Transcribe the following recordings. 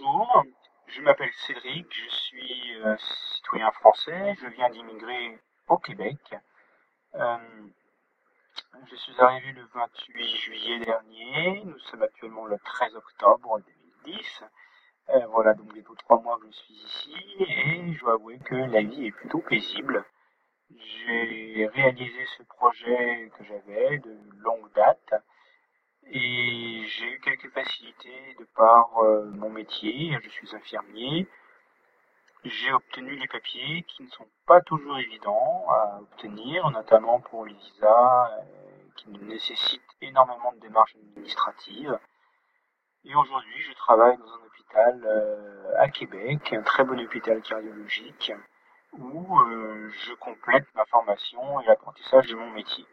Bonjour, je m'appelle Cédric, je suis euh, citoyen français, je viens d'immigrer au Québec. Euh, je suis arrivé le 28 juillet dernier, nous sommes actuellement le 13 octobre 2010. Euh, voilà, donc bientôt trois mois que je suis ici et je dois avouer que la vie est plutôt paisible. J'ai réalisé ce projet que j'avais de longue date et j'ai eu quelques facilités de par euh, mon métier. Je suis infirmier. J'ai obtenu les papiers qui ne sont pas toujours évidents à obtenir, notamment pour les visas euh, qui nécessitent énormément de démarches administratives. Et aujourd'hui, je travaille dans un hôpital euh, à Québec, un très bon hôpital cardiologique, où je complète ma formation et l'apprentissage de mon métier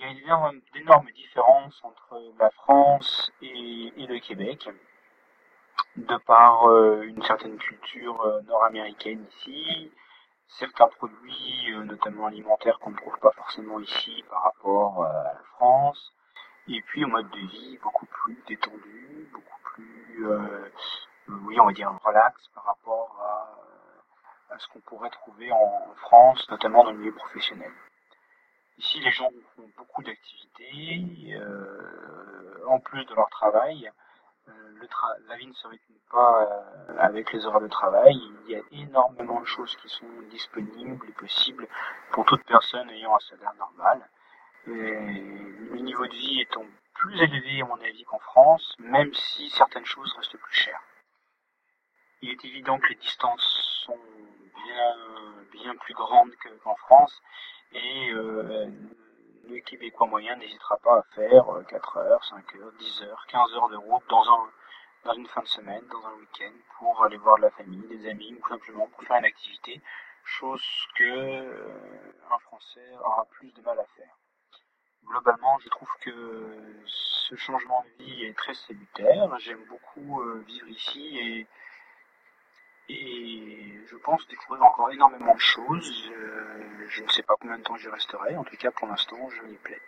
il y a d'énormes différences entre la France et, le Québec, de par euh, une certaine culture euh, nord-américaine ici, certains produits, euh, notamment alimentaires, qu'on ne trouve pas forcément ici par rapport à la France, et puis au mode de vie beaucoup plus détendu, beaucoup plus, oui, on va dire relax par rapport à ce qu'on pourrait trouver en France, notamment dans le milieu professionnel. Ici, les gens font beaucoup d'activités, euh, en plus de leur travail. Euh, la vie ne se rythme pas euh, avec les horaires de travail. Il y a énormément de choses qui sont disponibles et possibles pour toute personne ayant un salaire normal. le niveau de vie étant plus élevé, à mon avis, qu'en France, même si certaines choses restent plus chères. Il est évident que les distances sont bien plus grandes qu'en France et euh, le Québécois moyen n'hésitera pas à faire 4 euh, heures, 5 heures, 10 heures, 15 heures de route dans, un, dans une fin de semaine, dans un week-end, pour aller voir de la famille, des amis, ou simplement pour faire une activité, chose que euh, un Français aura plus de mal à faire. Globalement, je trouve que ce changement de vie est très salutaire. J'aime beaucoup vivre ici et et je pense découvrir encore énormément de choses. Je, ne sais pas combien de temps j'y resterai. En tout cas, pour l'instant, je m'y plais.